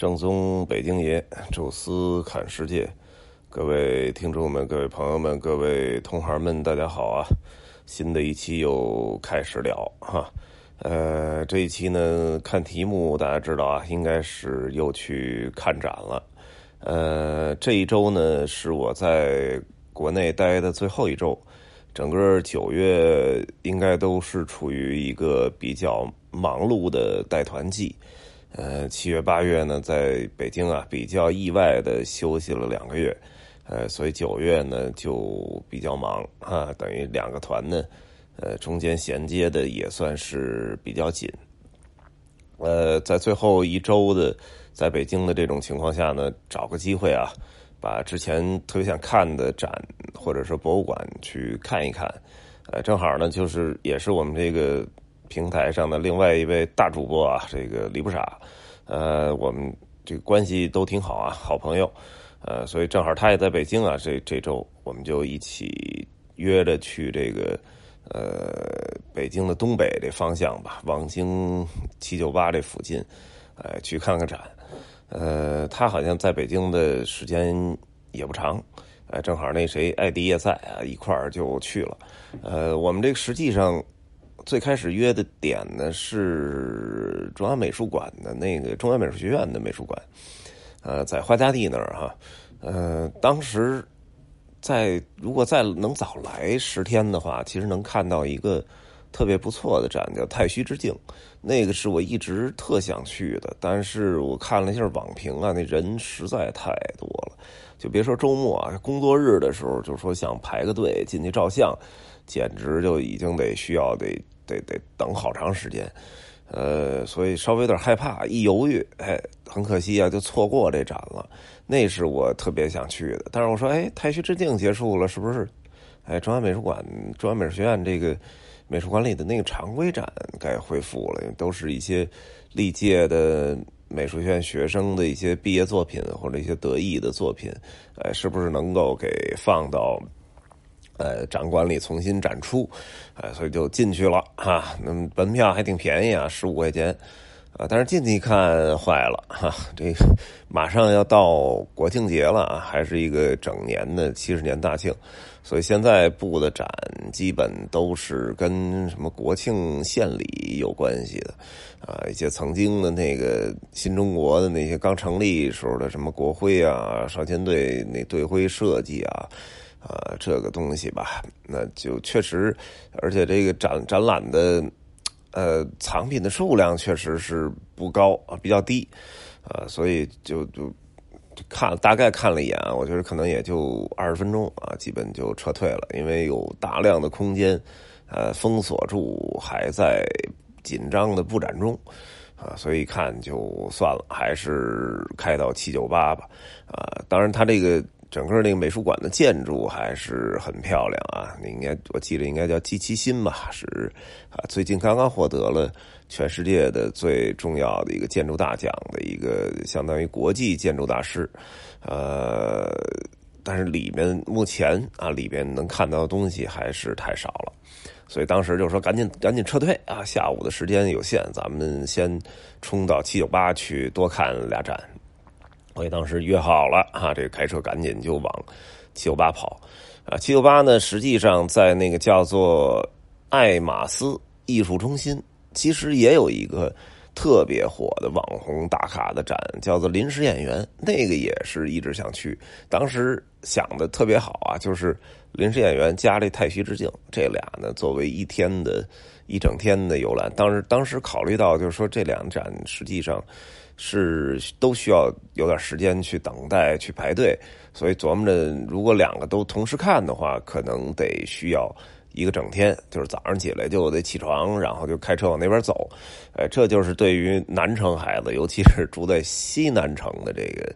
正宗北京爷，宙斯看世界，各位听众们、各位朋友们、各位同行们，大家好啊！新的一期又开始了哈。呃，这一期呢，看题目大家知道啊，应该是又去看展了。呃，这一周呢是我在国内待的最后一周，整个九月应该都是处于一个比较忙碌的带团季。呃，七月八月呢，在北京啊，比较意外的休息了两个月，呃，所以九月呢就比较忙啊，等于两个团呢，呃，中间衔接的也算是比较紧。呃，在最后一周的在北京的这种情况下呢，找个机会啊，把之前特别想看的展或者说博物馆去看一看，呃，正好呢，就是也是我们这个。平台上的另外一位大主播啊，这个李不傻，呃，我们这个关系都挺好啊，好朋友，呃，所以正好他也在北京啊，这这周我们就一起约着去这个呃北京的东北这方向吧，望京七九八这附近，哎，去看看展。呃，他好像在北京的时间也不长，哎，正好那谁艾迪也在啊，一块儿就去了。呃，我们这个实际上。最开始约的点呢是中央美术馆的那个中央美术学院的美术馆，呃，在花家地那儿哈，呃，当时在如果再能早来十天的话，其实能看到一个特别不错的展，叫《太虚之境》，那个是我一直特想去的，但是我看了一下网评啊，那人实在太多了，就别说周末啊，工作日的时候，就说想排个队进去照相，简直就已经得需要得。得得等好长时间，呃，所以稍微有点害怕，一犹豫，哎，很可惜啊，就错过这展了。那是我特别想去的，但是我说，哎，太虚之境结束了，是不是？哎，中央美术馆、中央美术学院这个美术馆里的那个常规展该恢复了，都是一些历届的美术学院学生的一些毕业作品或者一些得意的作品，哎，是不是能够给放到？呃，展馆里重新展出，呃，所以就进去了哈。那门票还挺便宜啊，十五块钱啊。但是进去一看，坏了哈，这马上要到国庆节了啊，还是一个整年的七十年大庆，所以现在布的展基本都是跟什么国庆献礼有关系的啊，一些曾经的那个新中国的那些刚成立时候的什么国徽啊、少先队那队徽设计啊。啊，这个东西吧，那就确实，而且这个展展览的，呃，藏品的数量确实是不高啊，比较低，啊，所以就就看大概看了一眼啊，我觉得可能也就二十分钟啊，基本就撤退了，因为有大量的空间，呃，封锁住，还在紧张的布展中，啊，所以看就算了，还是开到七九八吧，啊，当然他这个。整个那个美术馆的建筑还是很漂亮啊！你应该我记得应该叫季其新吧？是啊，最近刚刚获得了全世界的最重要的一个建筑大奖的一个相当于国际建筑大师。呃，但是里面目前啊，里边能看到的东西还是太少了，所以当时就说赶紧赶紧撤退啊！下午的时间有限，咱们先冲到七九八去多看俩展。所以当时约好了啊，这个开车赶紧就往七九八跑啊。七九八呢，实际上在那个叫做爱马仕艺术中心，其实也有一个特别火的网红打卡的展，叫做临时演员。那个也是一直想去，当时想的特别好啊，就是临时演员加这太虚之境，这俩呢作为一天的一整天的游览。当时当时考虑到，就是说这两展实际上。是都需要有点时间去等待、去排队，所以琢磨着，如果两个都同时看的话，可能得需要一个整天，就是早上起来就得起床，然后就开车往那边走。哎，这就是对于南城孩子，尤其是住在西南城的这个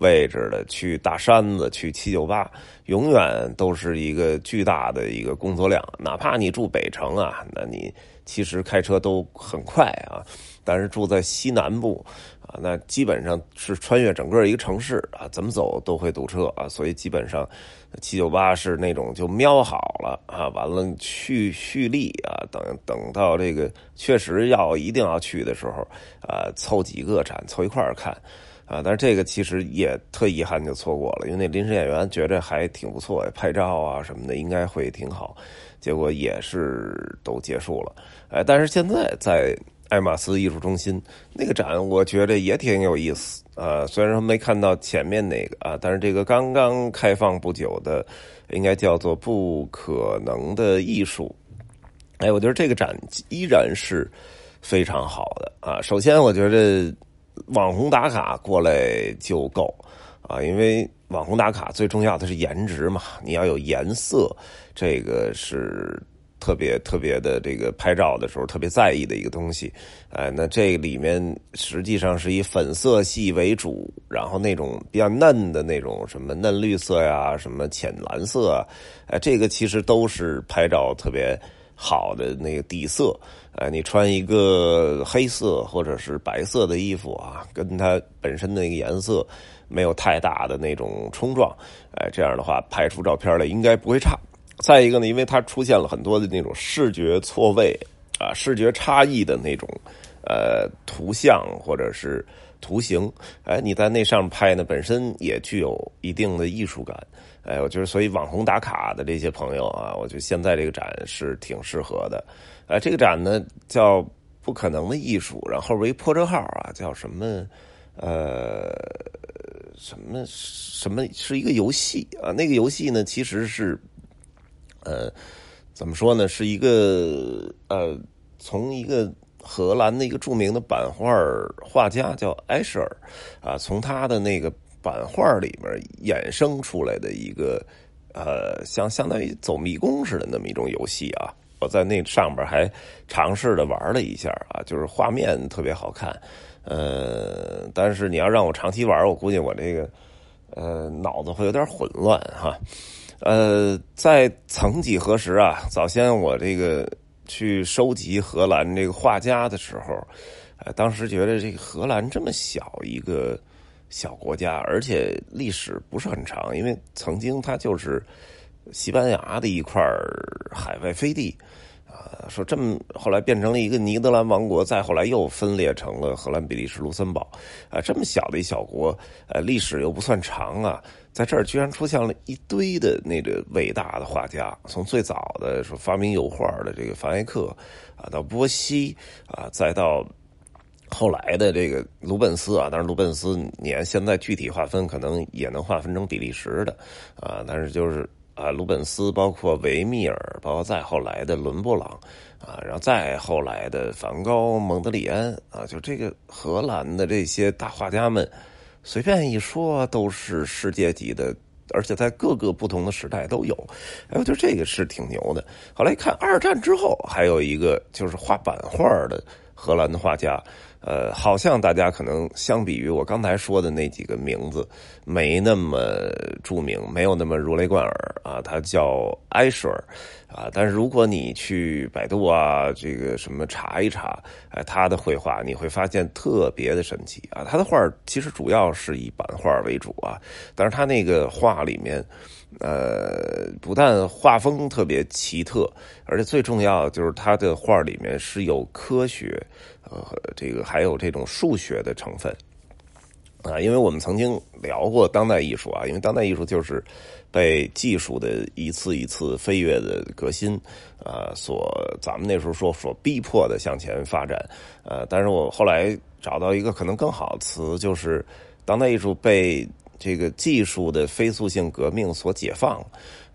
位置的，去大山子、去七九八，永远都是一个巨大的一个工作量。哪怕你住北城啊，那你其实开车都很快啊，但是住在西南部。啊，那基本上是穿越整个一个城市啊，怎么走都会堵车啊，所以基本上七九八是那种就瞄好了啊，完了去蓄力啊，等等到这个确实要一定要去的时候啊，凑几个展凑一块儿看，啊，但是这个其实也特遗憾就错过了，因为那临时演员觉着还挺不错，拍照啊什么的应该会挺好，结果也是都结束了。哎，但是现在在爱马仕艺术中心那个展，我觉得也挺有意思啊。虽然说没看到前面那个啊，但是这个刚刚开放不久的，应该叫做“不可能的艺术”。哎，我觉得这个展依然是非常好的啊。首先，我觉得。网红打卡过来就够啊，因为网红打卡最重要的是颜值嘛，你要有颜色，这个是特别特别的这个拍照的时候特别在意的一个东西。哎，那这里面实际上是以粉色系为主，然后那种比较嫩的那种什么嫩绿色呀，什么浅蓝色啊，哎，这个其实都是拍照特别。好的那个底色，哎，你穿一个黑色或者是白色的衣服啊，跟它本身的那个颜色没有太大的那种冲撞，哎，这样的话拍出照片来应该不会差。再一个呢，因为它出现了很多的那种视觉错位啊、视觉差异的那种呃图像或者是图形，哎，你在那上面拍呢，本身也具有一定的艺术感。哎，我觉得，所以网红打卡的这些朋友啊，我觉得现在这个展是挺适合的。哎，这个展呢叫“不可能的艺术”，然后为破折号啊，叫什么？呃，什么什么是一个游戏啊？那个游戏呢，其实是呃，怎么说呢？是一个呃，从一个荷兰的一个著名的版画画家叫埃舍尔啊，从他的那个。版画里面衍生出来的一个，呃，像相当于走迷宫似的那么一种游戏啊，我在那上边还尝试的玩了一下啊，就是画面特别好看，呃，但是你要让我长期玩，我估计我这个呃脑子会有点混乱哈，呃，在曾几何时啊，早先我这个去收集荷兰这个画家的时候，呃，当时觉得这个荷兰这么小一个。小国家，而且历史不是很长，因为曾经它就是西班牙的一块海外飞地啊。说这么后来变成了一个尼德兰王国，再后来又分裂成了荷兰、比利时、卢森堡啊。这么小的一小国，呃，历史又不算长啊，在这儿居然出现了一堆的那个伟大的画家，从最早的说发明油画的这个凡艾克啊，到波西啊，再到。后来的这个鲁本斯啊，但是鲁本斯你按现在具体划分，可能也能划分成比利时的啊，但是就是啊，鲁本斯包括维米尔，包括再后来的伦勃朗啊，然后再后来的梵高、蒙德里安啊，就这个荷兰的这些大画家们，随便一说都是世界级的，而且在各个不同的时代都有。哎，我觉得这个是挺牛的。后来一看，二战之后还有一个就是画版画的荷兰的画家。呃，好像大家可能相比于我刚才说的那几个名字，没那么著名，没有那么如雷贯耳啊。他叫埃舍尔啊，但是如果你去百度啊，这个什么查一查，哎，他的绘画你会发现特别的神奇啊。他的画其实主要是以版画为主啊，但是他那个画里面，呃，不但画风特别奇特，而且最重要就是他的画里面是有科学。呃，这个还有这种数学的成分。啊，因为我们曾经聊过当代艺术啊，因为当代艺术就是被技术的一次一次飞跃的革新啊，所咱们那时候说所逼迫的向前发展呃，但是我后来找到一个可能更好的词，就是当代艺术被这个技术的飞速性革命所解放。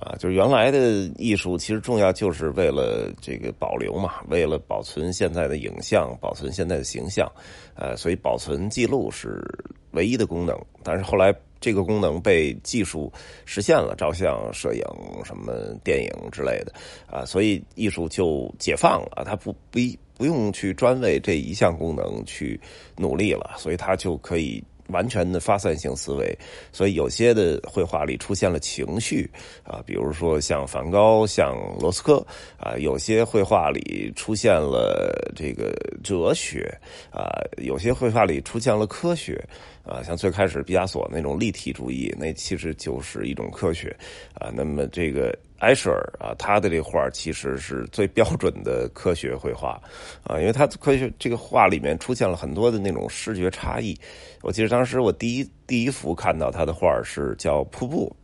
啊，就是原来的艺术，其实重要就是为了这个保留嘛，为了保存现在的影像，保存现在的形象，呃，所以保存记录是唯一的功能。但是后来这个功能被技术实现了，照相、摄影、什么电影之类的，啊，所以艺术就解放了，它不不不用去专为这一项功能去努力了，所以它就可以。完全的发散性思维，所以有些的绘画里出现了情绪啊，比如说像梵高、像罗斯科啊，有些绘画里出现了这个哲学啊，有些绘画里出现了科学啊，像最开始毕加索那种立体主义，那其实就是一种科学啊。那么这个埃舍尔啊，他的这画其实是最标准的科学绘画啊，因为他科学这个画里面出现了很多的那种视觉差异。我记得当时我第一第一幅看到他的画是叫瀑布。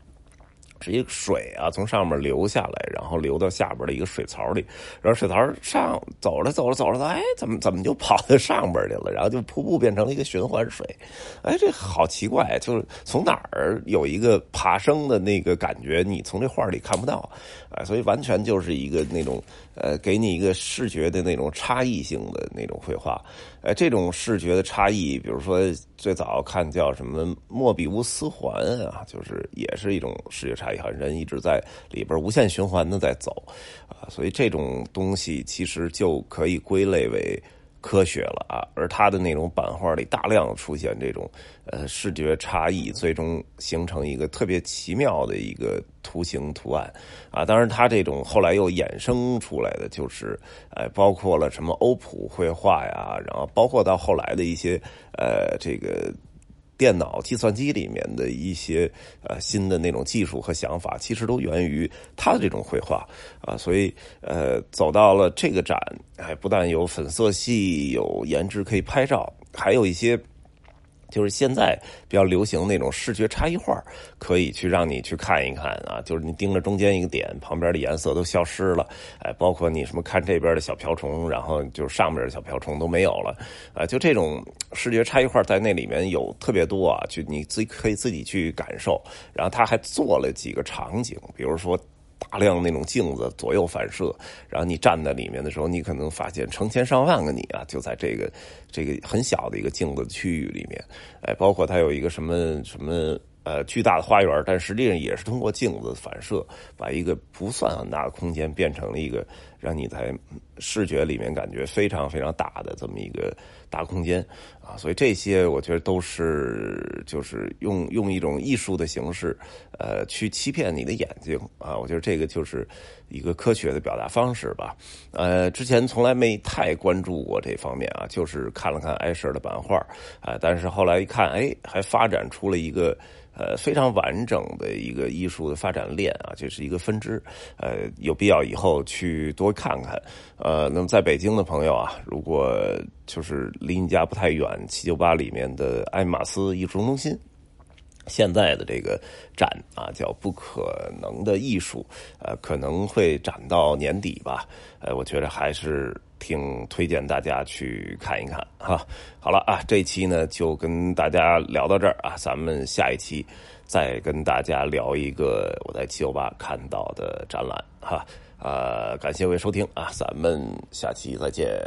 是一个水啊，从上面流下来，然后流到下边的一个水槽里，然后水槽上走着走着走着，哎，怎么怎么就跑到上边去了？然后就瀑布变成了一个循环水，哎，这好奇怪，就是从哪儿有一个爬升的那个感觉，你从这画里看不到，啊，所以完全就是一个那种呃，给你一个视觉的那种差异性的那种绘画，哎，这种视觉的差异，比如说最早看叫什么莫比乌斯环啊，就是也是一种视觉差。异。人一直在里边无限循环的在走，啊，所以这种东西其实就可以归类为科学了啊。而它的那种版画里大量出现这种呃视觉差异，最终形成一个特别奇妙的一个图形图案啊。当然，它这种后来又衍生出来的就是，呃，包括了什么欧普绘画呀，然后包括到后来的一些呃这个。电脑、计算机里面的一些呃新的那种技术和想法，其实都源于他的这种绘画啊，所以呃走到了这个展，还不但有粉色系，有颜值可以拍照，还有一些。就是现在比较流行那种视觉差异画，可以去让你去看一看啊。就是你盯着中间一个点，旁边的颜色都消失了，哎，包括你什么看这边的小瓢虫，然后就上面的小瓢虫都没有了，啊，就这种视觉差异画在那里面有特别多啊，就你自己可以自己去感受。然后他还做了几个场景，比如说。大量那种镜子左右反射，然后你站在里面的时候，你可能发现成千上万个你啊，就在这个这个很小的一个镜子区域里面，哎，包括它有一个什么什么呃巨大的花园，但实际上也是通过镜子反射，把一个不算很大的空间变成了一个让你在视觉里面感觉非常非常大的这么一个大空间。啊，所以这些我觉得都是就是用用一种艺术的形式，呃，去欺骗你的眼睛啊。我觉得这个就是一个科学的表达方式吧。呃，之前从来没太关注过这方面啊，就是看了看埃舍尔的版画啊，但是后来一看，哎，还发展出了一个。呃，非常完整的一个艺术的发展链啊，这是一个分支，呃，有必要以后去多看看。呃，那么在北京的朋友啊，如果就是离你家不太远，七九八里面的艾马斯艺术中心。现在的这个展啊，叫“不可能的艺术”，呃，可能会展到年底吧。呃，我觉得还是挺推荐大家去看一看哈。好了啊，这期呢就跟大家聊到这儿啊，咱们下一期再跟大家聊一个我在七九八看到的展览哈。啊，感谢各位收听啊，咱们下期再见。